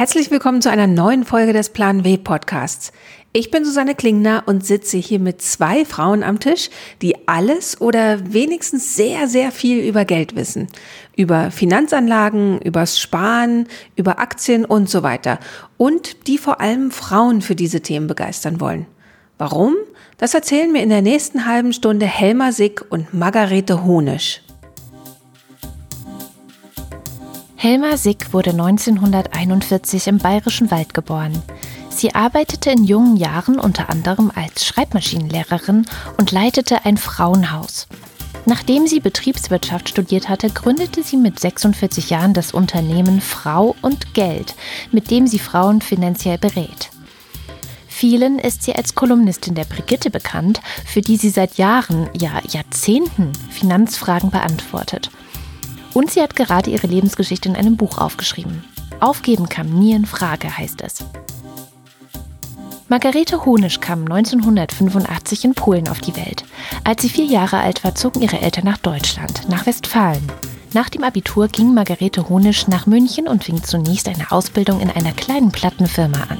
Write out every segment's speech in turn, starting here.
Herzlich willkommen zu einer neuen Folge des Plan W Podcasts. Ich bin Susanne Klingner und sitze hier mit zwei Frauen am Tisch, die alles oder wenigstens sehr, sehr viel über Geld wissen. Über Finanzanlagen, übers Sparen, über Aktien und so weiter. Und die vor allem Frauen für diese Themen begeistern wollen. Warum? Das erzählen mir in der nächsten halben Stunde Helma Sick und Margarete Honisch. Helma Sick wurde 1941 im Bayerischen Wald geboren. Sie arbeitete in jungen Jahren unter anderem als Schreibmaschinenlehrerin und leitete ein Frauenhaus. Nachdem sie Betriebswirtschaft studiert hatte, gründete sie mit 46 Jahren das Unternehmen Frau und Geld, mit dem sie Frauen finanziell berät. Vielen ist sie als Kolumnistin der Brigitte bekannt, für die sie seit Jahren, ja Jahrzehnten Finanzfragen beantwortet. Und sie hat gerade ihre Lebensgeschichte in einem Buch aufgeschrieben. Aufgeben kam nie in Frage, heißt es. Margarete Honisch kam 1985 in Polen auf die Welt. Als sie vier Jahre alt war, zogen ihre Eltern nach Deutschland, nach Westfalen. Nach dem Abitur ging Margarete Honisch nach München und fing zunächst eine Ausbildung in einer kleinen Plattenfirma an.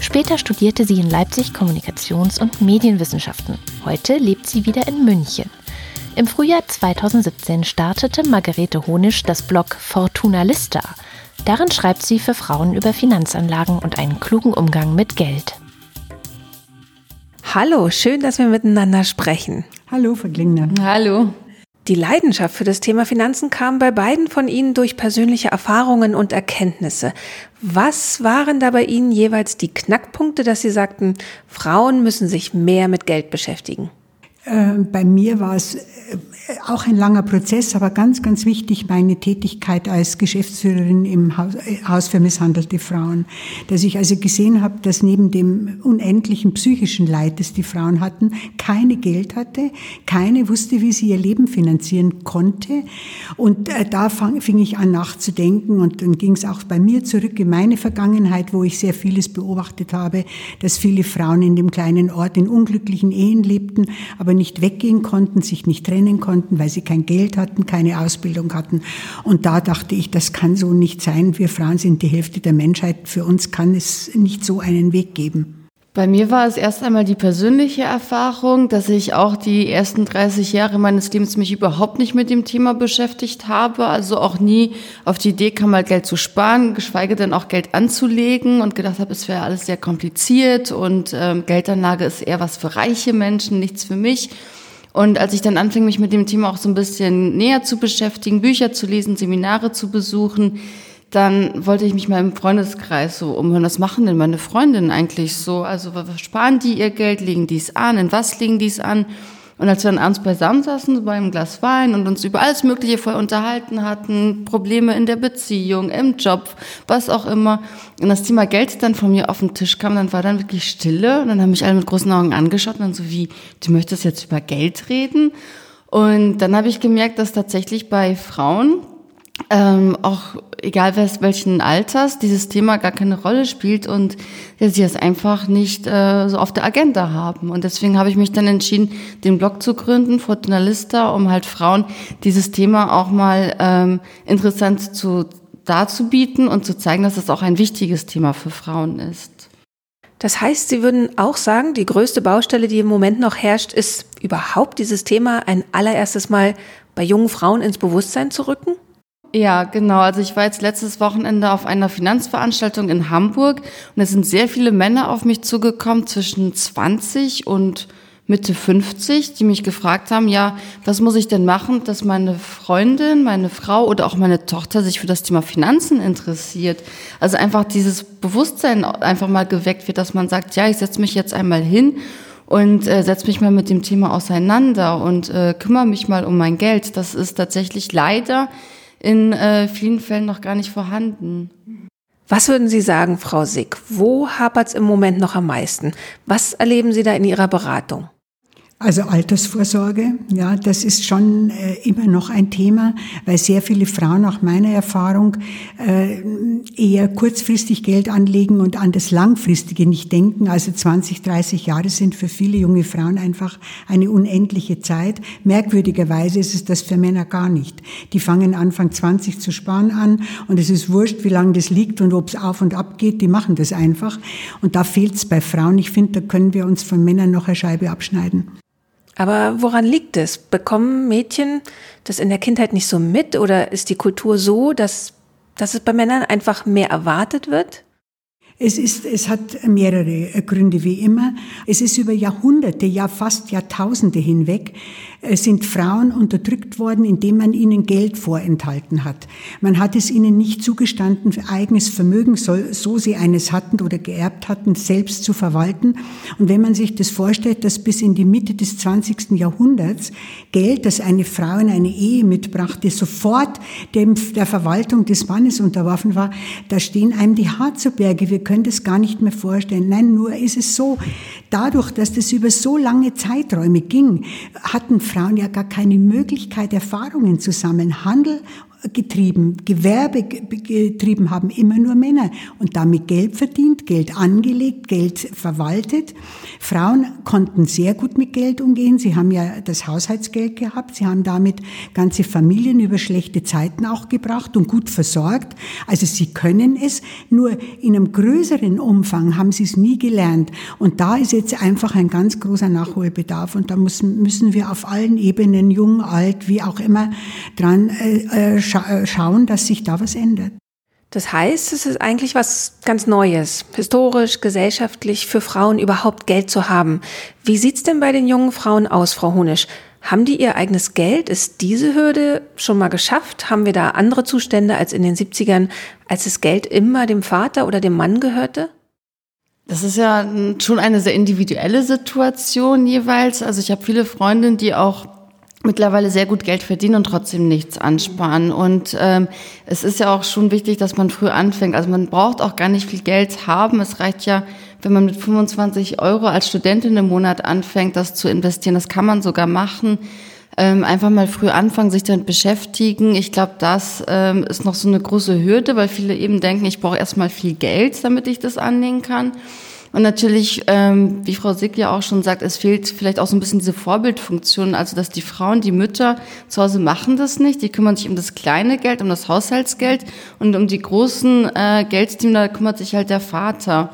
Später studierte sie in Leipzig Kommunikations- und Medienwissenschaften. Heute lebt sie wieder in München. Im Frühjahr 2017 startete Margarete Honisch das Blog Fortuna Lista. Darin schreibt sie für Frauen über Finanzanlagen und einen klugen Umgang mit Geld. Hallo, schön, dass wir miteinander sprechen. Hallo, Frau Klingner. Hallo. Die Leidenschaft für das Thema Finanzen kam bei beiden von Ihnen durch persönliche Erfahrungen und Erkenntnisse. Was waren da bei Ihnen jeweils die Knackpunkte, dass Sie sagten, Frauen müssen sich mehr mit Geld beschäftigen? Äh, bei mir war es äh, auch ein langer Prozess, aber ganz, ganz wichtig meine Tätigkeit als Geschäftsführerin im Haus, äh, Haus für misshandelte Frauen. Dass ich also gesehen habe, dass neben dem unendlichen psychischen Leid, das die Frauen hatten, keine Geld hatte, keine wusste, wie sie ihr Leben finanzieren konnte. Und da fang, fing ich an nachzudenken und dann ging es auch bei mir zurück in meine Vergangenheit, wo ich sehr vieles beobachtet habe, dass viele Frauen in dem kleinen Ort in unglücklichen Ehen lebten, aber nicht weggehen konnten, sich nicht trennen konnten, weil sie kein Geld hatten, keine Ausbildung hatten. Und da dachte ich, das kann so nicht sein. Wir Frauen sind die Hälfte der Menschheit. Für uns kann es nicht so einen Weg geben. Bei mir war es erst einmal die persönliche Erfahrung, dass ich auch die ersten 30 Jahre meines Lebens mich überhaupt nicht mit dem Thema beschäftigt habe, also auch nie auf die Idee kam, mal Geld zu sparen, geschweige denn auch Geld anzulegen und gedacht habe, es wäre alles sehr kompliziert und ähm, Geldanlage ist eher was für reiche Menschen, nichts für mich. Und als ich dann anfing, mich mit dem Thema auch so ein bisschen näher zu beschäftigen, Bücher zu lesen, Seminare zu besuchen, dann wollte ich mich mal im Freundeskreis so umhören, was machen denn meine Freundinnen eigentlich so? Also sparen die ihr Geld, legen die es an, in was legen die es an? Und als wir dann abends beisammen saßen, so bei einem Glas Wein und uns über alles Mögliche vorher unterhalten hatten, Probleme in der Beziehung, im Job, was auch immer, und das Thema Geld dann von mir auf den Tisch kam, dann war dann wirklich Stille und dann haben mich alle mit großen Augen angeschaut und dann so wie, du möchtest jetzt über Geld reden? Und dann habe ich gemerkt, dass tatsächlich bei Frauen ähm, auch egal welchen Alters, dieses Thema gar keine Rolle spielt und ja, sie es einfach nicht äh, so auf der Agenda haben. Und deswegen habe ich mich dann entschieden, den Blog zu gründen, Fortuna Lista, um halt Frauen dieses Thema auch mal ähm, interessant zu darzubieten und zu zeigen, dass es auch ein wichtiges Thema für Frauen ist. Das heißt, Sie würden auch sagen, die größte Baustelle, die im Moment noch herrscht, ist überhaupt dieses Thema ein allererstes Mal bei jungen Frauen ins Bewusstsein zu rücken? Ja, genau. Also ich war jetzt letztes Wochenende auf einer Finanzveranstaltung in Hamburg und es sind sehr viele Männer auf mich zugekommen zwischen 20 und Mitte 50, die mich gefragt haben, ja, was muss ich denn machen, dass meine Freundin, meine Frau oder auch meine Tochter sich für das Thema Finanzen interessiert. Also einfach dieses Bewusstsein einfach mal geweckt wird, dass man sagt, ja, ich setze mich jetzt einmal hin und äh, setze mich mal mit dem Thema auseinander und äh, kümmere mich mal um mein Geld. Das ist tatsächlich leider in äh, vielen Fällen noch gar nicht vorhanden. Was würden Sie sagen, Frau Sick? Wo hapert es im Moment noch am meisten? Was erleben Sie da in Ihrer Beratung? Also Altersvorsorge, ja, das ist schon äh, immer noch ein Thema, weil sehr viele Frauen nach meiner Erfahrung äh, eher kurzfristig Geld anlegen und an das Langfristige nicht denken. Also 20, 30 Jahre sind für viele junge Frauen einfach eine unendliche Zeit. Merkwürdigerweise ist es das für Männer gar nicht. Die fangen Anfang 20 zu sparen an und es ist wurscht, wie lange das liegt und ob es auf und ab geht, die machen das einfach. Und da fehlt es bei Frauen. Ich finde, da können wir uns von Männern noch eine Scheibe abschneiden. Aber woran liegt es? Bekommen Mädchen das in der Kindheit nicht so mit oder ist die Kultur so, dass, dass es bei Männern einfach mehr erwartet wird? Es, ist, es hat mehrere Gründe wie immer. Es ist über Jahrhunderte, ja fast Jahrtausende hinweg äh, sind Frauen unterdrückt worden, indem man ihnen Geld vorenthalten hat. Man hat es ihnen nicht zugestanden, eigenes Vermögen, so, so sie eines hatten oder geerbt hatten, selbst zu verwalten. Und wenn man sich das vorstellt, dass bis in die Mitte des 20. Jahrhunderts Geld, das eine Frau in eine Ehe mitbrachte, sofort dem, der Verwaltung des Mannes unterworfen war, da stehen einem die Haare zu Berge. Wir können das gar nicht mehr vorstellen. Nein, nur ist es so, dadurch, dass das über so lange Zeiträume ging, hatten Frauen ja gar keine Möglichkeit, Erfahrungen zu sammeln. Handel getrieben, Gewerbe getrieben haben immer nur Männer und damit Geld verdient, Geld angelegt, Geld verwaltet. Frauen konnten sehr gut mit Geld umgehen. Sie haben ja das Haushaltsgeld gehabt. Sie haben damit ganze Familien über schlechte Zeiten auch gebracht und gut versorgt. Also sie können es, nur in einem größeren Umfang haben sie es nie gelernt. Und da ist jetzt einfach ein ganz großer Nachholbedarf und da müssen, müssen wir auf allen Ebenen, jung, alt, wie auch immer, dran äh, schauen scha äh, schauen, dass sich da was ändert. Das heißt, es ist eigentlich was ganz Neues, historisch, gesellschaftlich für Frauen überhaupt Geld zu haben. Wie sieht's denn bei den jungen Frauen aus, Frau Honisch? Haben die ihr eigenes Geld? Ist diese Hürde schon mal geschafft? Haben wir da andere Zustände als in den 70ern, als das Geld immer dem Vater oder dem Mann gehörte? Das ist ja schon eine sehr individuelle Situation jeweils. Also ich habe viele Freundinnen, die auch mittlerweile sehr gut Geld verdienen und trotzdem nichts ansparen. Und ähm, es ist ja auch schon wichtig, dass man früh anfängt. Also man braucht auch gar nicht viel Geld haben. Es reicht ja, wenn man mit 25 Euro als Studentin im Monat anfängt, das zu investieren. Das kann man sogar machen. Ähm, einfach mal früh anfangen, sich damit beschäftigen. Ich glaube, das ähm, ist noch so eine große Hürde, weil viele eben denken, ich brauche erstmal viel Geld, damit ich das anlegen kann. Und natürlich, ähm, wie Frau Sick ja auch schon sagt, es fehlt vielleicht auch so ein bisschen diese Vorbildfunktion, also dass die Frauen, die Mütter zu Hause machen das nicht, die kümmern sich um das kleine Geld, um das Haushaltsgeld und um die großen äh, Geldthemen, da kümmert sich halt der Vater.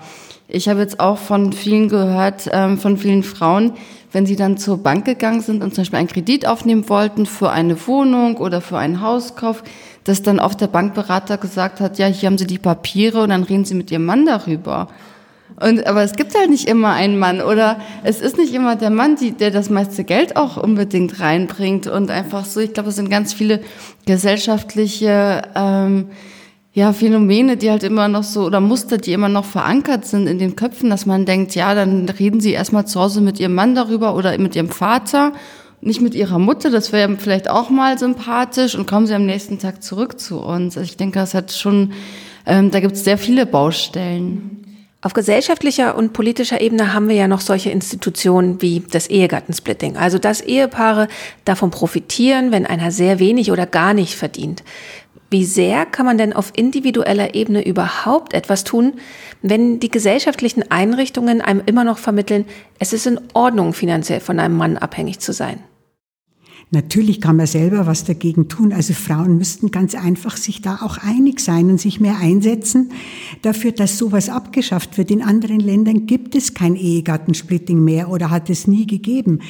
Ich habe jetzt auch von vielen gehört, ähm, von vielen Frauen, wenn sie dann zur Bank gegangen sind und zum Beispiel einen Kredit aufnehmen wollten für eine Wohnung oder für einen Hauskauf, dass dann oft der Bankberater gesagt hat, ja, hier haben Sie die Papiere und dann reden Sie mit Ihrem Mann darüber. Und, aber es gibt halt nicht immer einen Mann oder es ist nicht immer der Mann, die, der das meiste Geld auch unbedingt reinbringt und einfach so. Ich glaube, es sind ganz viele gesellschaftliche ähm, ja, Phänomene, die halt immer noch so oder Muster, die immer noch verankert sind in den Köpfen, dass man denkt, ja, dann reden sie erstmal zu Hause mit ihrem Mann darüber oder mit ihrem Vater, nicht mit ihrer Mutter, das wäre vielleicht auch mal sympathisch und kommen sie am nächsten Tag zurück zu uns. Also ich denke, das hat schon, ähm, da gibt es sehr viele Baustellen. Auf gesellschaftlicher und politischer Ebene haben wir ja noch solche Institutionen wie das Ehegattensplitting, also dass Ehepaare davon profitieren, wenn einer sehr wenig oder gar nicht verdient. Wie sehr kann man denn auf individueller Ebene überhaupt etwas tun, wenn die gesellschaftlichen Einrichtungen einem immer noch vermitteln, es ist in Ordnung, finanziell von einem Mann abhängig zu sein? Natürlich kann man selber was dagegen tun. Also Frauen müssten ganz einfach sich da auch einig sein und sich mehr einsetzen dafür, dass sowas abgeschafft wird. In anderen Ländern gibt es kein Ehegattensplitting mehr oder hat es nie gegeben.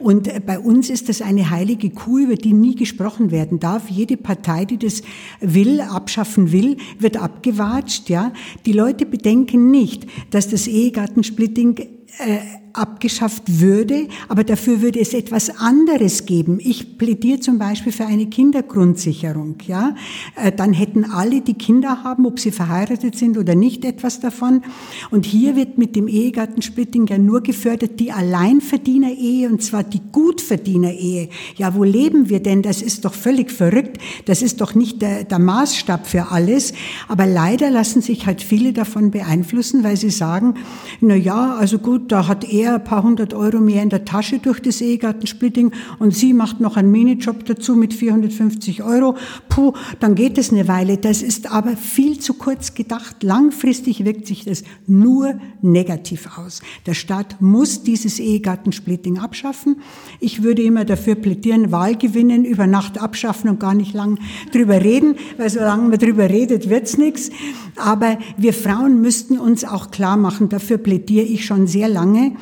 Und bei uns ist das eine heilige Kuh, über die nie gesprochen werden darf. Jede Partei, die das will, abschaffen will, wird abgewatscht, ja. Die Leute bedenken nicht, dass das Ehegattensplitting äh, abgeschafft würde, aber dafür würde es etwas anderes geben. Ich plädiere zum Beispiel für eine Kindergrundsicherung. Ja, äh, dann hätten alle, die Kinder haben, ob sie verheiratet sind oder nicht, etwas davon. Und hier wird mit dem Ehegattensplitting ja nur gefördert die Alleinverdiener-Ehe und zwar die Gutverdiener-Ehe. Ja, wo leben wir denn? Das ist doch völlig verrückt. Das ist doch nicht der, der Maßstab für alles. Aber leider lassen sich halt viele davon beeinflussen, weil sie sagen, na ja, also gut, da hat er er ein paar hundert Euro mehr in der Tasche durch das Ehegattensplitting und sie macht noch einen Minijob dazu mit 450 Euro. Puh, dann geht es eine Weile. Das ist aber viel zu kurz gedacht. Langfristig wirkt sich das nur negativ aus. Der Staat muss dieses Ehegattensplitting abschaffen. Ich würde immer dafür plädieren, Wahl gewinnen, über Nacht abschaffen und gar nicht lang drüber reden, weil solange man drüber redet, wird's nichts. Aber wir Frauen müssten uns auch klar machen, dafür plädiere ich schon sehr lange,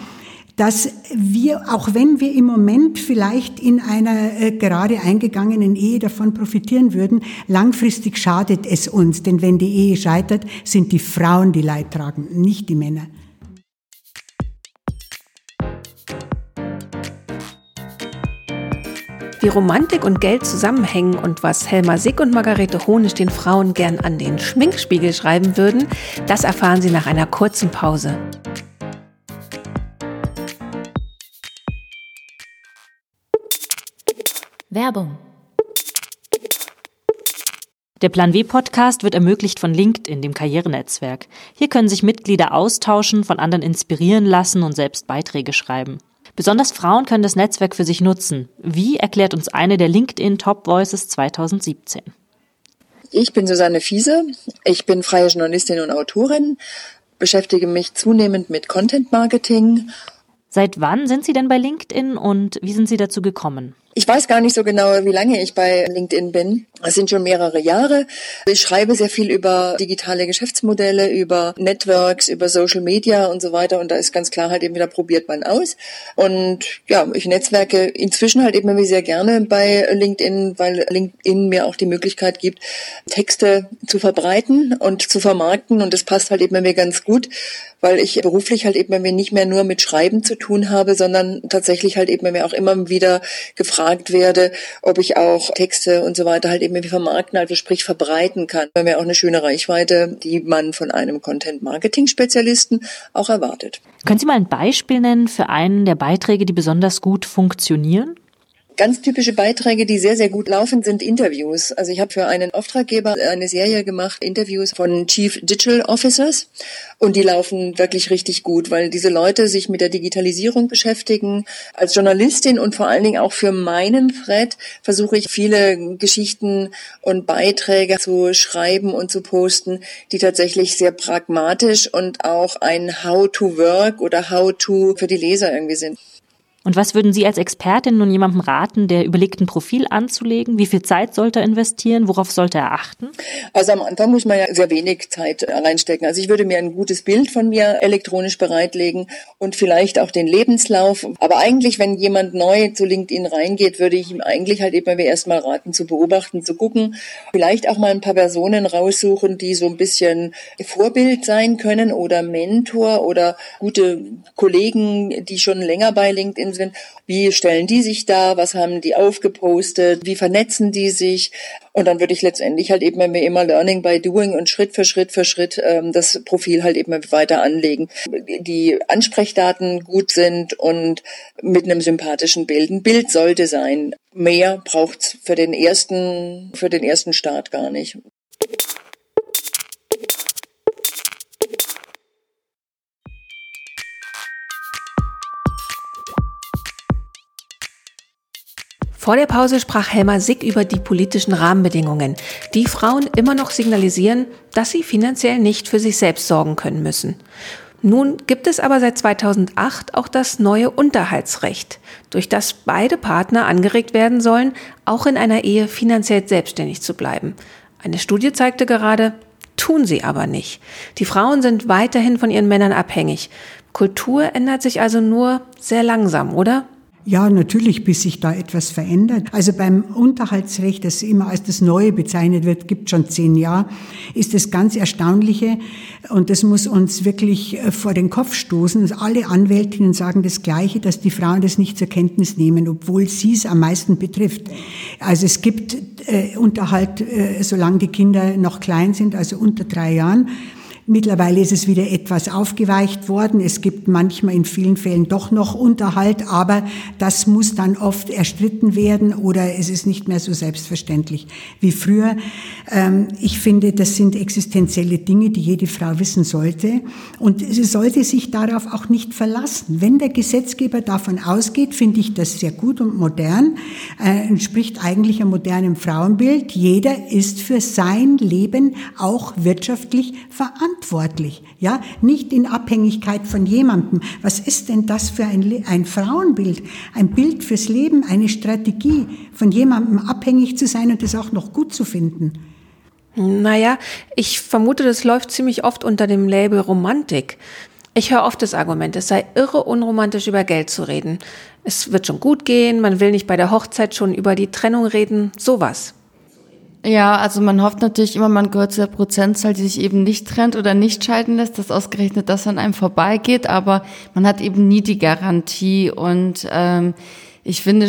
dass wir, auch wenn wir im Moment vielleicht in einer äh, gerade eingegangenen Ehe davon profitieren würden, langfristig schadet es uns. Denn wenn die Ehe scheitert, sind die Frauen die Leidtragenden, nicht die Männer. Wie Romantik und Geld zusammenhängen und was Helma Sick und Margarete Honisch den Frauen gern an den Schminkspiegel schreiben würden, das erfahren Sie nach einer kurzen Pause. Werbung. Der Plan W Podcast wird ermöglicht von LinkedIn, dem Karrierenetzwerk. Hier können sich Mitglieder austauschen, von anderen inspirieren lassen und selbst Beiträge schreiben. Besonders Frauen können das Netzwerk für sich nutzen. Wie erklärt uns eine der LinkedIn Top Voices 2017? Ich bin Susanne Fiese. Ich bin freie Journalistin und Autorin, beschäftige mich zunehmend mit Content Marketing. Seit wann sind Sie denn bei LinkedIn und wie sind Sie dazu gekommen? Ich weiß gar nicht so genau, wie lange ich bei LinkedIn bin. Es sind schon mehrere Jahre. Ich schreibe sehr viel über digitale Geschäftsmodelle, über Networks, über Social Media und so weiter. Und da ist ganz klar halt eben wieder probiert man aus. Und ja, ich netzwerke inzwischen halt eben sehr gerne bei LinkedIn, weil LinkedIn mir auch die Möglichkeit gibt, Texte zu verbreiten und zu vermarkten. Und das passt halt eben mir ganz gut, weil ich beruflich halt eben nicht mehr nur mit Schreiben zu tun habe, sondern tatsächlich halt eben mir auch immer wieder gefragt werde, ob ich auch Texte und so weiter halt eben vermarkten, also sprich verbreiten kann. Wir haben ja auch eine schöne Reichweite, die man von einem Content-Marketing-Spezialisten auch erwartet. Können Sie mal ein Beispiel nennen für einen der Beiträge, die besonders gut funktionieren? Ganz typische Beiträge, die sehr, sehr gut laufen, sind Interviews. Also ich habe für einen Auftraggeber eine Serie gemacht, Interviews von Chief Digital Officers. Und die laufen wirklich richtig gut, weil diese Leute sich mit der Digitalisierung beschäftigen. Als Journalistin und vor allen Dingen auch für meinen Thread versuche ich viele Geschichten und Beiträge zu schreiben und zu posten, die tatsächlich sehr pragmatisch und auch ein How to Work oder How to für die Leser irgendwie sind. Und was würden Sie als Expertin nun jemandem raten, der überlegt, ein Profil anzulegen? Wie viel Zeit sollte er investieren? Worauf sollte er achten? Also am Anfang muss man ja sehr wenig Zeit reinstecken. Also ich würde mir ein gutes Bild von mir elektronisch bereitlegen und vielleicht auch den Lebenslauf. Aber eigentlich, wenn jemand neu zu LinkedIn reingeht, würde ich ihm eigentlich halt eben erstmal raten, zu beobachten, zu gucken. Vielleicht auch mal ein paar Personen raussuchen, die so ein bisschen Vorbild sein können oder Mentor oder gute Kollegen, die schon länger bei LinkedIn sind. Wie stellen die sich da? Was haben die aufgepostet? Wie vernetzen die sich? Und dann würde ich letztendlich halt eben immer Learning by Doing und Schritt für Schritt für Schritt ähm, das Profil halt eben weiter anlegen. Die Ansprechdaten gut sind und mit einem sympathischen Bild. Ein Bild sollte sein. Mehr braucht's für den ersten, für den ersten Start gar nicht. Vor der Pause sprach Helma Sick über die politischen Rahmenbedingungen, die Frauen immer noch signalisieren, dass sie finanziell nicht für sich selbst sorgen können müssen. Nun gibt es aber seit 2008 auch das neue Unterhaltsrecht, durch das beide Partner angeregt werden sollen, auch in einer Ehe finanziell selbstständig zu bleiben. Eine Studie zeigte gerade, tun sie aber nicht. Die Frauen sind weiterhin von ihren Männern abhängig. Kultur ändert sich also nur sehr langsam, oder? Ja, natürlich, bis sich da etwas verändert. Also beim Unterhaltsrecht, das immer als das Neue bezeichnet wird, gibt schon zehn Jahre, ist das ganz Erstaunliche und das muss uns wirklich äh, vor den Kopf stoßen. Alle Anwältinnen sagen das Gleiche, dass die Frauen das nicht zur Kenntnis nehmen, obwohl sie es am meisten betrifft. Also es gibt äh, Unterhalt, äh, solange die Kinder noch klein sind, also unter drei Jahren Mittlerweile ist es wieder etwas aufgeweicht worden. Es gibt manchmal in vielen Fällen doch noch Unterhalt, aber das muss dann oft erstritten werden oder es ist nicht mehr so selbstverständlich wie früher. Ähm, ich finde, das sind existenzielle Dinge, die jede Frau wissen sollte. Und sie sollte sich darauf auch nicht verlassen. Wenn der Gesetzgeber davon ausgeht, finde ich das sehr gut und modern, äh, entspricht eigentlich einem modernen Frauenbild. Jeder ist für sein Leben auch wirtschaftlich verantwortlich. Ja, nicht in Abhängigkeit von jemandem. Was ist denn das für ein, ein Frauenbild? Ein Bild fürs Leben, eine Strategie, von jemandem abhängig zu sein und das auch noch gut zu finden. Naja, ich vermute, das läuft ziemlich oft unter dem Label Romantik. Ich höre oft das Argument, es sei irre unromantisch über Geld zu reden. Es wird schon gut gehen, man will nicht bei der Hochzeit schon über die Trennung reden, sowas. Ja, also man hofft natürlich immer, man gehört zu der Prozentzahl, die sich eben nicht trennt oder nicht scheiden lässt, dass ausgerechnet das an einem vorbeigeht, aber man hat eben nie die Garantie. Und ähm, ich finde,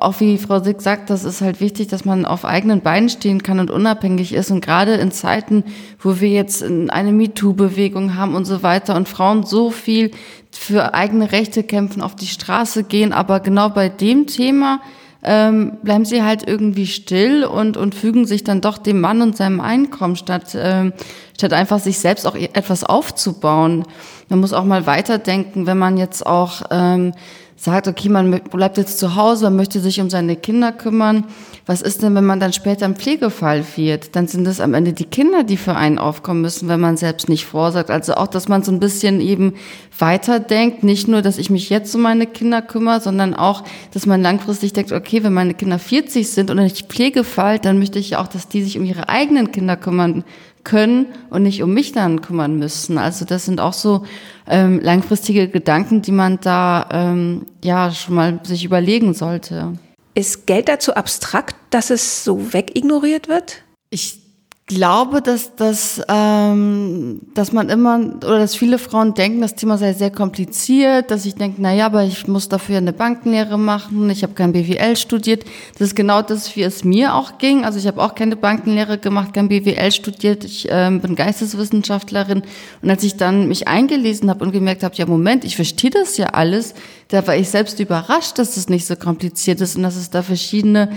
auch wie Frau Sick sagt, das ist halt wichtig, dass man auf eigenen Beinen stehen kann und unabhängig ist. Und gerade in Zeiten, wo wir jetzt eine MeToo-Bewegung haben und so weiter und Frauen so viel für eigene Rechte kämpfen, auf die Straße gehen, aber genau bei dem Thema ähm, bleiben sie halt irgendwie still und, und fügen sich dann doch dem Mann und seinem Einkommen, statt, ähm, statt einfach sich selbst auch etwas aufzubauen. Man muss auch mal weiterdenken, wenn man jetzt auch ähm, sagt, okay, man bleibt jetzt zu Hause, man möchte sich um seine Kinder kümmern. Was ist denn, wenn man dann später im Pflegefall wird? Dann sind es am Ende die Kinder, die für einen aufkommen müssen, wenn man selbst nicht vorsagt. Also auch, dass man so ein bisschen eben weiterdenkt. Nicht nur, dass ich mich jetzt um meine Kinder kümmere, sondern auch, dass man langfristig denkt, okay, wenn meine Kinder 40 sind und ich Pflegefall, dann möchte ich auch, dass die sich um ihre eigenen Kinder kümmern können und nicht um mich dann kümmern müssen. Also das sind auch so ähm, langfristige Gedanken, die man da ähm, ja schon mal sich überlegen sollte. Ist Geld dazu abstrakt, dass es so wegignoriert wird? Ich glaube, dass, dass, ähm, dass man immer oder dass viele Frauen denken, das Thema sei sehr kompliziert, dass ich denke, na ja, aber ich muss dafür eine Bankenlehre machen, ich habe kein BWL studiert. Das ist genau das, wie es mir auch ging. Also ich habe auch keine Bankenlehre gemacht, kein BWL studiert, ich ähm, bin Geisteswissenschaftlerin. Und als ich dann mich eingelesen habe und gemerkt habe, ja Moment, ich verstehe das ja alles, da war ich selbst überrascht, dass es nicht so kompliziert ist und dass es da verschiedene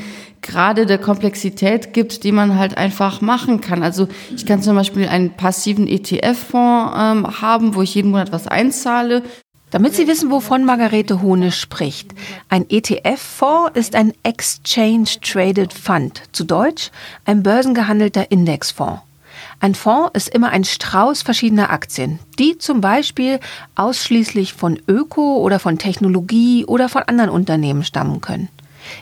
Grade der Komplexität gibt, die man halt einfach machen kann. Also ich kann zum Beispiel einen passiven ETF-Fonds ähm, haben, wo ich jeden Monat was einzahle. Damit Sie wissen, wovon Margarete Hohne spricht. Ein ETF-Fonds ist ein Exchange Traded Fund, zu Deutsch ein börsengehandelter Indexfonds. Ein Fonds ist immer ein Strauß verschiedener Aktien, die zum Beispiel ausschließlich von Öko oder von Technologie oder von anderen Unternehmen stammen können.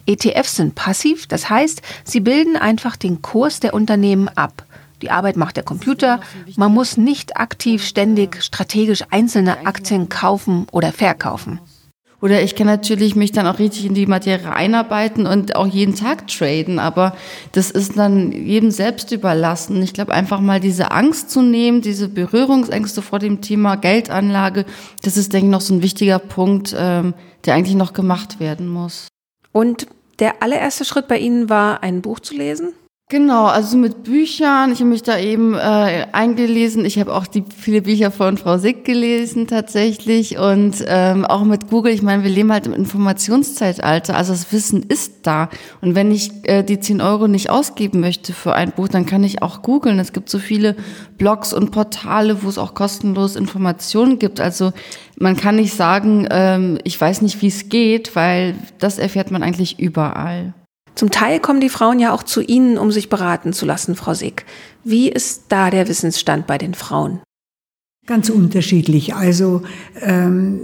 ETFs sind passiv, das heißt, sie bilden einfach den Kurs der Unternehmen ab. Die Arbeit macht der Computer. Man muss nicht aktiv ständig strategisch einzelne Aktien kaufen oder verkaufen. Oder ich kann natürlich mich dann auch richtig in die Materie einarbeiten und auch jeden Tag traden, aber das ist dann jedem selbst überlassen. Ich glaube, einfach mal diese Angst zu nehmen, diese Berührungsängste vor dem Thema Geldanlage, das ist, denke ich, noch so ein wichtiger Punkt, ähm, der eigentlich noch gemacht werden muss. Und der allererste Schritt bei Ihnen war, ein Buch zu lesen? Genau, also mit Büchern. Ich habe mich da eben äh, eingelesen. Ich habe auch die viele Bücher von Frau Sick gelesen tatsächlich und ähm, auch mit Google. Ich meine, wir leben halt im Informationszeitalter. Also das Wissen ist da. Und wenn ich äh, die 10 Euro nicht ausgeben möchte für ein Buch, dann kann ich auch googeln. Es gibt so viele Blogs und Portale, wo es auch kostenlos Informationen gibt. Also man kann nicht sagen, ähm, ich weiß nicht, wie es geht, weil das erfährt man eigentlich überall. Zum Teil kommen die Frauen ja auch zu Ihnen, um sich beraten zu lassen, Frau Sick. Wie ist da der Wissensstand bei den Frauen? Ganz unterschiedlich. Also ähm,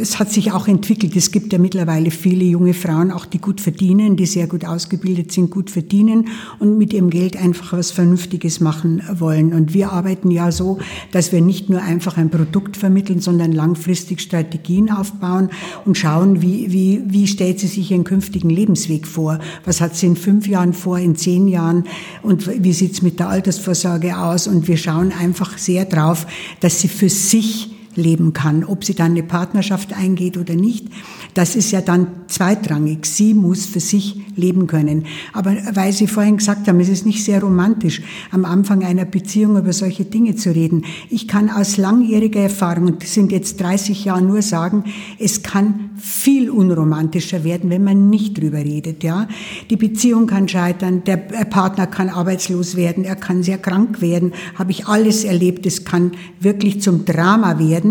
es hat sich auch entwickelt. Es gibt ja mittlerweile viele junge Frauen, auch die gut verdienen, die sehr gut ausgebildet sind, gut verdienen und mit ihrem Geld einfach was Vernünftiges machen wollen. Und wir arbeiten ja so, dass wir nicht nur einfach ein Produkt vermitteln, sondern langfristig Strategien aufbauen und schauen, wie, wie, wie stellt sie sich ihren künftigen Lebensweg vor? Was hat sie in fünf Jahren vor, in zehn Jahren? Und wie sieht's mit der Altersvorsorge aus? Und wir schauen einfach sehr drauf, dass sie für sich leben kann. Ob sie dann eine Partnerschaft eingeht oder nicht, das ist ja dann zweitrangig. Sie muss für sich leben können. Aber weil Sie vorhin gesagt haben, es ist nicht sehr romantisch, am Anfang einer Beziehung über solche Dinge zu reden. Ich kann aus langjähriger Erfahrung, und das sind jetzt 30 Jahre nur sagen, es kann viel unromantischer werden, wenn man nicht drüber redet, ja. Die Beziehung kann scheitern, der Partner kann arbeitslos werden, er kann sehr krank werden, habe ich alles erlebt, es kann wirklich zum Drama werden.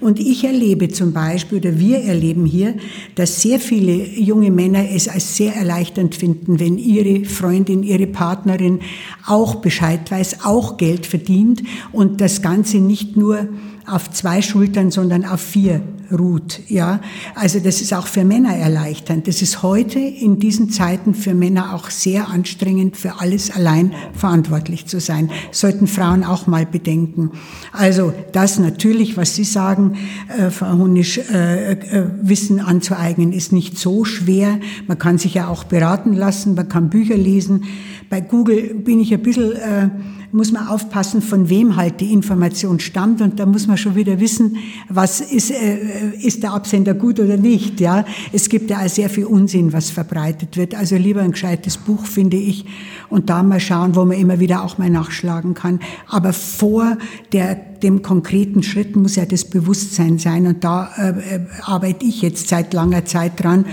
Und ich erlebe zum Beispiel, oder wir erleben hier, dass sehr viele junge Männer es als sehr erleichternd finden, wenn ihre Freundin, ihre Partnerin auch Bescheid weiß, auch Geld verdient und das Ganze nicht nur auf zwei Schultern, sondern auf vier ruht. Ja, also das ist auch für Männer erleichternd. Das ist heute in diesen Zeiten für Männer auch sehr anstrengend, für alles allein verantwortlich zu sein. Sollten Frauen auch mal bedenken. Also das natürlich, was Sie sagen, äh, Frau Honisch, äh, äh, Wissen anzueignen, ist nicht so schwer. Man kann sich ja auch beraten lassen, man kann Bücher lesen. Bei Google bin ich ein bisschen äh, muss man aufpassen, von wem halt die Information stammt und da muss man schon wieder wissen, was ist, äh, ist der Absender gut oder nicht, ja. Es gibt ja auch sehr viel Unsinn, was verbreitet wird. Also lieber ein gescheites Buch, finde ich, und da mal schauen, wo man immer wieder auch mal nachschlagen kann. Aber vor der, dem konkreten Schritt muss ja das Bewusstsein sein und da äh, äh arbeite ich jetzt seit langer Zeit dran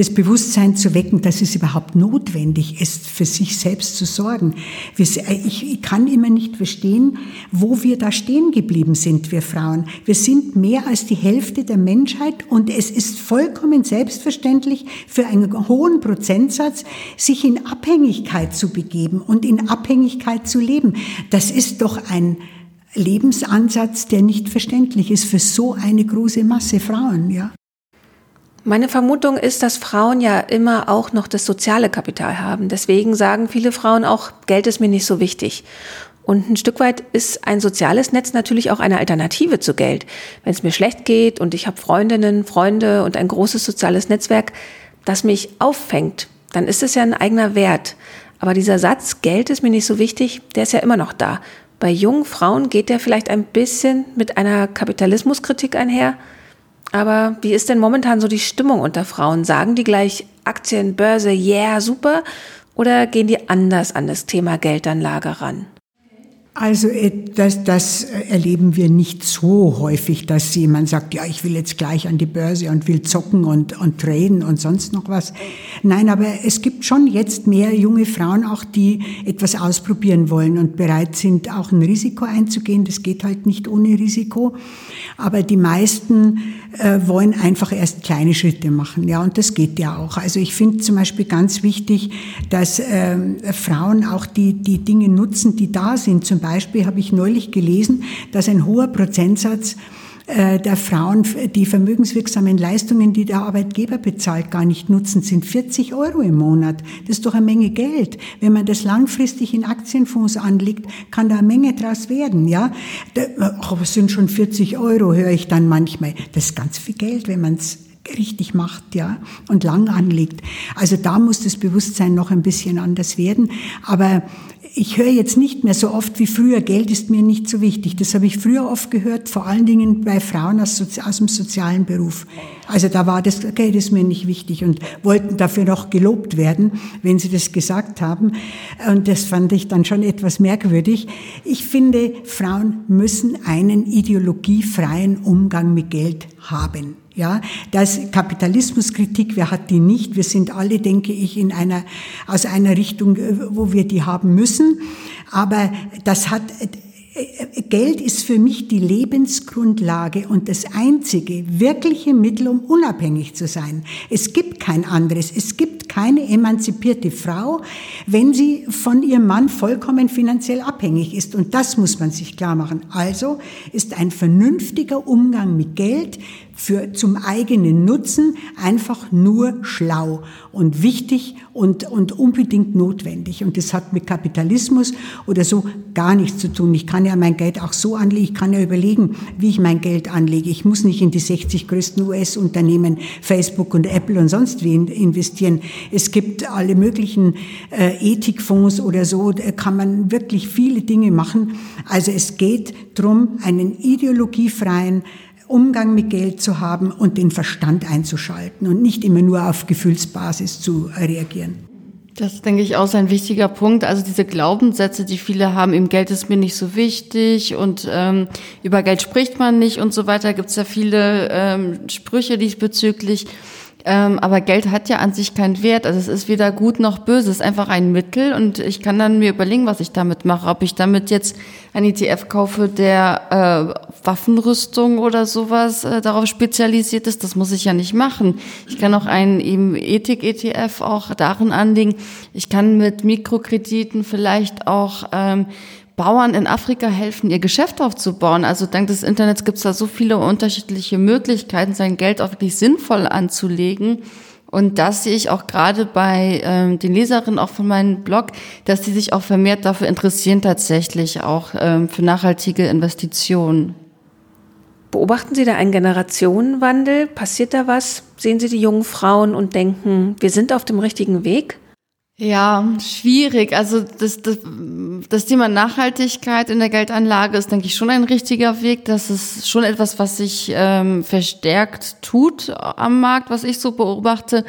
das Bewusstsein zu wecken, dass es überhaupt notwendig ist, für sich selbst zu sorgen. Ich kann immer nicht verstehen, wo wir da stehen geblieben sind, wir Frauen. Wir sind mehr als die Hälfte der Menschheit und es ist vollkommen selbstverständlich für einen hohen Prozentsatz, sich in Abhängigkeit zu begeben und in Abhängigkeit zu leben. Das ist doch ein Lebensansatz, der nicht verständlich ist für so eine große Masse Frauen, ja. Meine Vermutung ist, dass Frauen ja immer auch noch das soziale Kapital haben. Deswegen sagen viele Frauen auch, Geld ist mir nicht so wichtig. Und ein Stück weit ist ein soziales Netz natürlich auch eine Alternative zu Geld. Wenn es mir schlecht geht und ich habe Freundinnen, Freunde und ein großes soziales Netzwerk, das mich auffängt, dann ist es ja ein eigener Wert. Aber dieser Satz, Geld ist mir nicht so wichtig, der ist ja immer noch da. Bei jungen Frauen geht der vielleicht ein bisschen mit einer Kapitalismuskritik einher. Aber wie ist denn momentan so die Stimmung unter Frauen? Sagen die gleich Aktien, Börse, yeah, super? Oder gehen die anders an das Thema Geldanlage ran? Also äh, das, das erleben wir nicht so häufig, dass jemand sagt, ja, ich will jetzt gleich an die Börse und will zocken und, und traden und sonst noch was. Nein, aber es gibt schon jetzt mehr junge Frauen auch, die etwas ausprobieren wollen und bereit sind, auch ein Risiko einzugehen. Das geht halt nicht ohne Risiko. Aber die meisten äh, wollen einfach erst kleine Schritte machen. Ja, und das geht ja auch. Also ich finde zum Beispiel ganz wichtig, dass äh, Frauen auch die, die Dinge nutzen, die da sind. Zum Beispiel habe ich neulich gelesen, dass ein hoher Prozentsatz äh, der Frauen die vermögenswirksamen Leistungen, die der Arbeitgeber bezahlt, gar nicht nutzen, sind 40 Euro im Monat. Das ist doch eine Menge Geld. Wenn man das langfristig in Aktienfonds anlegt, kann da eine Menge draus werden, ja. Aber es sind schon 40 Euro, höre ich dann manchmal. Das ist ganz viel Geld, wenn man es richtig macht, ja, und lang anlegt. Also da muss das Bewusstsein noch ein bisschen anders werden. Aber ich höre jetzt nicht mehr so oft wie früher, Geld ist mir nicht so wichtig. Das habe ich früher oft gehört, vor allen Dingen bei Frauen aus, aus dem sozialen Beruf. Also da war das, Geld ist mir nicht wichtig und wollten dafür noch gelobt werden, wenn sie das gesagt haben. Und das fand ich dann schon etwas merkwürdig. Ich finde, Frauen müssen einen ideologiefreien Umgang mit Geld haben. Ja, das Kapitalismuskritik, wer hat die nicht? Wir sind alle, denke ich, in einer, aus einer Richtung, äh, wo wir die haben müssen. Aber das hat, Geld ist für mich die Lebensgrundlage und das einzige wirkliche Mittel, um unabhängig zu sein. Es gibt kein anderes. Es gibt keine emanzipierte Frau, wenn sie von ihrem Mann vollkommen finanziell abhängig ist. Und das muss man sich klar machen. Also ist ein vernünftiger Umgang mit Geld für, zum eigenen Nutzen einfach nur schlau und wichtig und, und unbedingt notwendig. Und das hat mit Kapitalismus oder so gar nichts zu tun. Ich kann ja mein Geld auch so anlegen, ich kann ja überlegen, wie ich mein Geld anlege. Ich muss nicht in die 60 größten US-Unternehmen, Facebook und Apple und sonst wie investieren. Es gibt alle möglichen äh, Ethikfonds oder so, da kann man wirklich viele Dinge machen. Also es geht darum, einen ideologiefreien Umgang mit Geld zu haben und den Verstand einzuschalten und nicht immer nur auf Gefühlsbasis zu reagieren. Das denke ich auch ist ein wichtiger Punkt. Also diese Glaubenssätze, die viele haben, im Geld ist mir nicht so wichtig und ähm, über Geld spricht man nicht und so weiter. Gibt es ja viele ähm, Sprüche diesbezüglich. Ähm, aber Geld hat ja an sich keinen Wert. Also es ist weder gut noch böse. Es ist einfach ein Mittel und ich kann dann mir überlegen, was ich damit mache. Ob ich damit jetzt ein ETF kaufe, der äh, Waffenrüstung oder sowas äh, darauf spezialisiert ist, das muss ich ja nicht machen. Ich kann auch einen eben Ethik-ETF auch darin anlegen. Ich kann mit Mikrokrediten vielleicht auch ähm, Bauern in Afrika helfen, ihr Geschäft aufzubauen. Also dank des Internets gibt es da so viele unterschiedliche Möglichkeiten, sein Geld auch wirklich sinnvoll anzulegen. Und das sehe ich auch gerade bei ähm, den Leserinnen auch von meinem Blog, dass die sich auch vermehrt dafür interessieren, tatsächlich auch ähm, für nachhaltige Investitionen. Beobachten Sie da einen Generationenwandel? Passiert da was? Sehen Sie die jungen Frauen und denken, wir sind auf dem richtigen Weg? Ja, schwierig. Also das, das, das Thema Nachhaltigkeit in der Geldanlage ist, denke ich, schon ein richtiger Weg. Das ist schon etwas, was sich ähm, verstärkt tut am Markt, was ich so beobachte.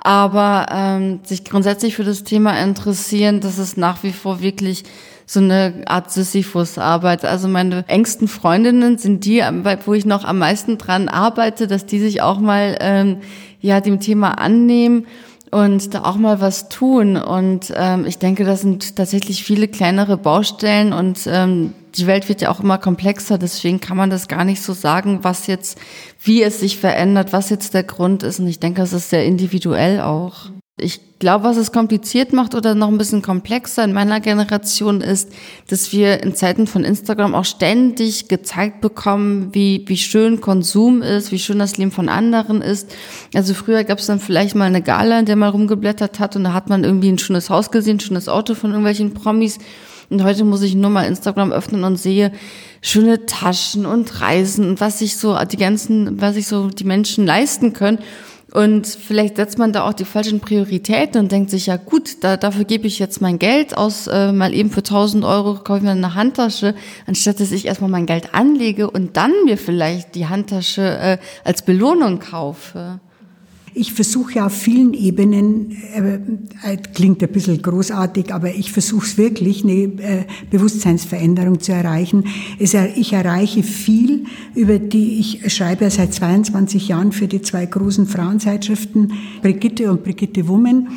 Aber ähm, sich grundsätzlich für das Thema interessieren, das ist nach wie vor wirklich so eine Art Sisyphus-Arbeit. Also meine engsten Freundinnen sind die, wo ich noch am meisten dran arbeite, dass die sich auch mal ähm, ja dem Thema annehmen und da auch mal was tun. Und ähm, ich denke, das sind tatsächlich viele kleinere Baustellen und ähm, die Welt wird ja auch immer komplexer, deswegen kann man das gar nicht so sagen, was jetzt, wie es sich verändert, was jetzt der Grund ist. Und ich denke, das ist sehr individuell auch. Ich glaube, was es kompliziert macht oder noch ein bisschen komplexer in meiner Generation ist, dass wir in Zeiten von Instagram auch ständig gezeigt bekommen, wie, wie schön Konsum ist, wie schön das Leben von anderen ist. Also früher gab es dann vielleicht mal eine Gala, in der man rumgeblättert hat und da hat man irgendwie ein schönes Haus gesehen, ein schönes Auto von irgendwelchen Promis. Und heute muss ich nur mal Instagram öffnen und sehe schöne Taschen und Reisen und was sich so die ganzen, was sich so die Menschen leisten können. Und vielleicht setzt man da auch die falschen Prioritäten und denkt sich, ja gut, da, dafür gebe ich jetzt mein Geld aus, äh, mal eben für 1000 Euro kaufe ich mir eine Handtasche, anstatt dass ich erstmal mein Geld anlege und dann mir vielleicht die Handtasche äh, als Belohnung kaufe. Ich versuche ja auf vielen Ebenen, äh, äh, klingt ein bisschen großartig, aber ich versuche es wirklich, eine äh, Bewusstseinsveränderung zu erreichen. Es, ich erreiche viel, über die ich schreibe seit 22 Jahren für die zwei großen Frauenzeitschriften Brigitte und Brigitte Woman.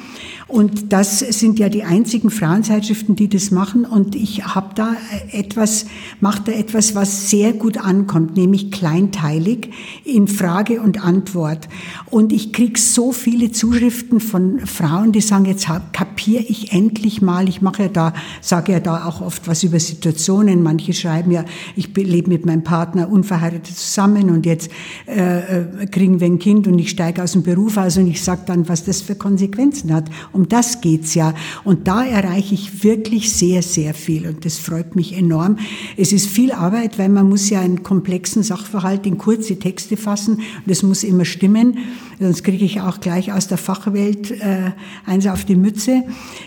Und das sind ja die einzigen Frauenzeitschriften, die das machen. Und ich habe da etwas, mache da etwas, was sehr gut ankommt, nämlich kleinteilig in Frage und Antwort. Und ich kriege so viele Zuschriften von Frauen, die sagen, jetzt kapiere ich endlich mal. Ich mache ja da, sage ja da auch oft was über Situationen. Manche schreiben ja, ich lebe mit meinem Partner unverheiratet zusammen und jetzt äh, äh, kriegen wir ein Kind und ich steige aus dem Beruf aus und ich sage dann, was das für Konsequenzen hat. Um das geht's ja. Und da erreiche ich wirklich sehr, sehr viel. Und das freut mich enorm. Es ist viel Arbeit, weil man muss ja einen komplexen Sachverhalt in kurze Texte fassen. Und das muss immer stimmen. Sonst kriege ich auch gleich aus der Fachwelt äh, eins auf die Mütze.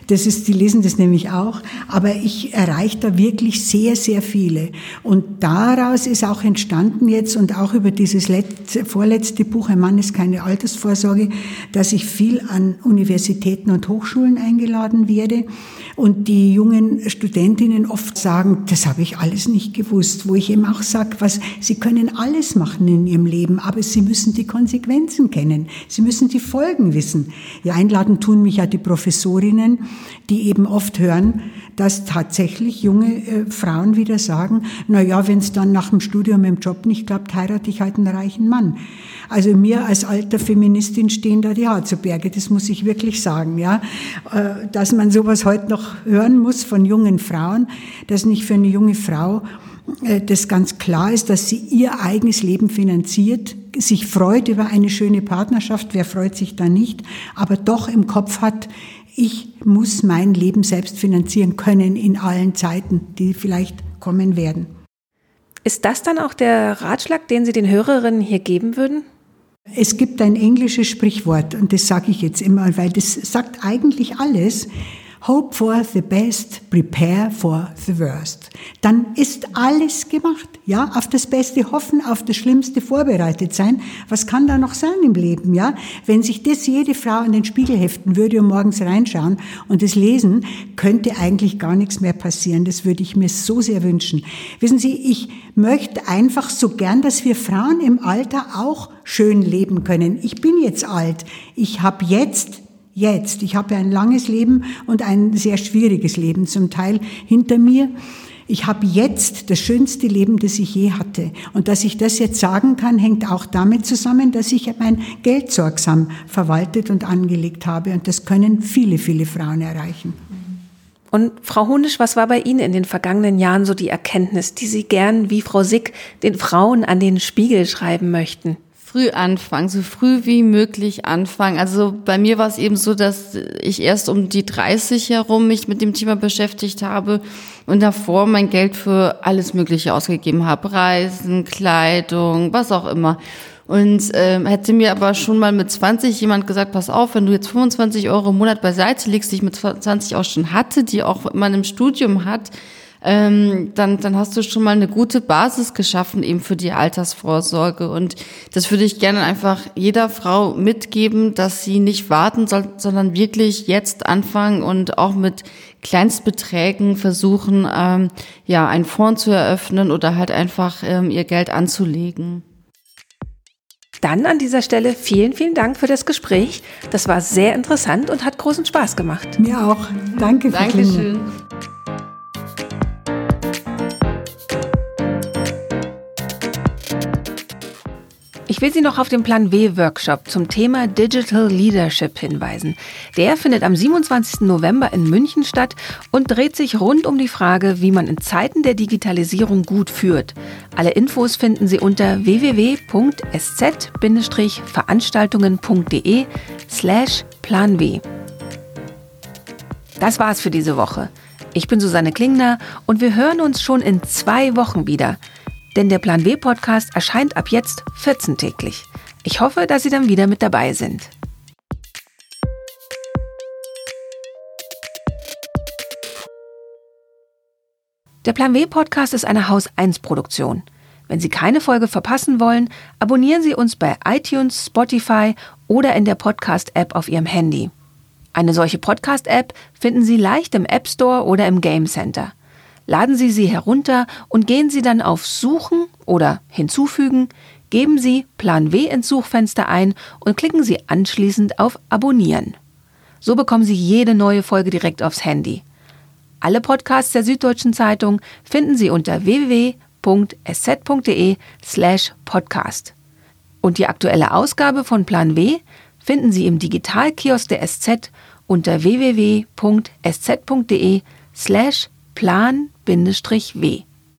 Das ist, die lesen das nämlich auch. Aber ich erreiche da wirklich sehr, sehr viele. Und daraus ist auch entstanden jetzt und auch über dieses letzte, vorletzte Buch, ein Mann ist keine Altersvorsorge, dass ich viel an Universitäten und und Hochschulen eingeladen werde und die jungen Studentinnen oft sagen, das habe ich alles nicht gewusst, wo ich eben auch sage, was, sie können alles machen in ihrem Leben, aber sie müssen die Konsequenzen kennen, sie müssen die Folgen wissen. Ja, einladen tun mich ja die Professorinnen, die eben oft hören, dass tatsächlich junge äh, Frauen wieder sagen, na ja, wenn es dann nach dem Studium im Job nicht klappt, heirate ich halt einen reichen Mann. Also mir als alter Feministin stehen da die Haare zu Berge, das muss ich wirklich sagen, ja. Äh, dass man sowas heute noch hören muss von jungen Frauen, dass nicht für eine junge Frau äh, das ganz klar ist, dass sie ihr eigenes Leben finanziert, sich freut über eine schöne Partnerschaft, wer freut sich da nicht, aber doch im Kopf hat, ich muss mein Leben selbst finanzieren können in allen Zeiten, die vielleicht kommen werden. Ist das dann auch der Ratschlag, den Sie den Hörerinnen hier geben würden? Es gibt ein englisches Sprichwort und das sage ich jetzt immer, weil das sagt eigentlich alles. Hope for the best, prepare for the worst. Dann ist alles gemacht. Ja, auf das Beste hoffen, auf das Schlimmste vorbereitet sein. Was kann da noch sein im Leben? Ja, wenn sich das jede Frau an den Spiegel heften würde und morgens reinschauen und es lesen, könnte eigentlich gar nichts mehr passieren. Das würde ich mir so sehr wünschen. Wissen Sie, ich möchte einfach so gern, dass wir Frauen im Alter auch schön leben können. Ich bin jetzt alt. Ich habe jetzt jetzt. Ich habe ein langes Leben und ein sehr schwieriges Leben zum Teil hinter mir. Ich habe jetzt das schönste Leben, das ich je hatte. Und dass ich das jetzt sagen kann, hängt auch damit zusammen, dass ich mein Geld sorgsam verwaltet und angelegt habe. Und das können viele, viele Frauen erreichen. Und Frau Hunisch, was war bei Ihnen in den vergangenen Jahren so die Erkenntnis, die Sie gern wie Frau Sick den Frauen an den Spiegel schreiben möchten? Früh anfangen, so früh wie möglich anfangen. Also bei mir war es eben so, dass ich erst um die 30 herum mich mit dem Thema beschäftigt habe und davor mein Geld für alles Mögliche ausgegeben habe. Reisen, Kleidung, was auch immer. Und ähm, hätte mir aber schon mal mit 20 jemand gesagt, pass auf, wenn du jetzt 25 Euro im Monat beiseite legst, die ich mit 20 auch schon hatte, die auch man im Studium hat, ähm, dann, dann hast du schon mal eine gute Basis geschaffen eben für die Altersvorsorge. Und das würde ich gerne einfach jeder Frau mitgeben, dass sie nicht warten soll, sondern wirklich jetzt anfangen und auch mit Kleinstbeträgen versuchen, ähm, ja, einen Fonds zu eröffnen oder halt einfach ähm, ihr Geld anzulegen. Dann an dieser Stelle vielen, vielen Dank für das Gespräch. Das war sehr interessant und hat großen Spaß gemacht. Mir auch. Danke Dankeschön. Ich will Sie noch auf den Plan W Workshop zum Thema Digital Leadership hinweisen. Der findet am 27. November in München statt und dreht sich rund um die Frage, wie man in Zeiten der Digitalisierung gut führt. Alle Infos finden Sie unter www.sz-veranstaltungen.de slash Plan W. Das war's für diese Woche. Ich bin Susanne Klingner und wir hören uns schon in zwei Wochen wieder denn der Plan W Podcast erscheint ab jetzt 14-täglich. Ich hoffe, dass Sie dann wieder mit dabei sind. Der Plan W Podcast ist eine Haus 1 Produktion. Wenn Sie keine Folge verpassen wollen, abonnieren Sie uns bei iTunes, Spotify oder in der Podcast App auf Ihrem Handy. Eine solche Podcast App finden Sie leicht im App Store oder im Game Center. Laden Sie sie herunter und gehen Sie dann auf Suchen oder Hinzufügen, geben Sie Plan W ins Suchfenster ein und klicken Sie anschließend auf Abonnieren. So bekommen Sie jede neue Folge direkt aufs Handy. Alle Podcasts der Süddeutschen Zeitung finden Sie unter www.sz.de slash podcast. Und die aktuelle Ausgabe von Plan W finden Sie im Digitalkiosk der SZ unter www.sz.de slash plan-w.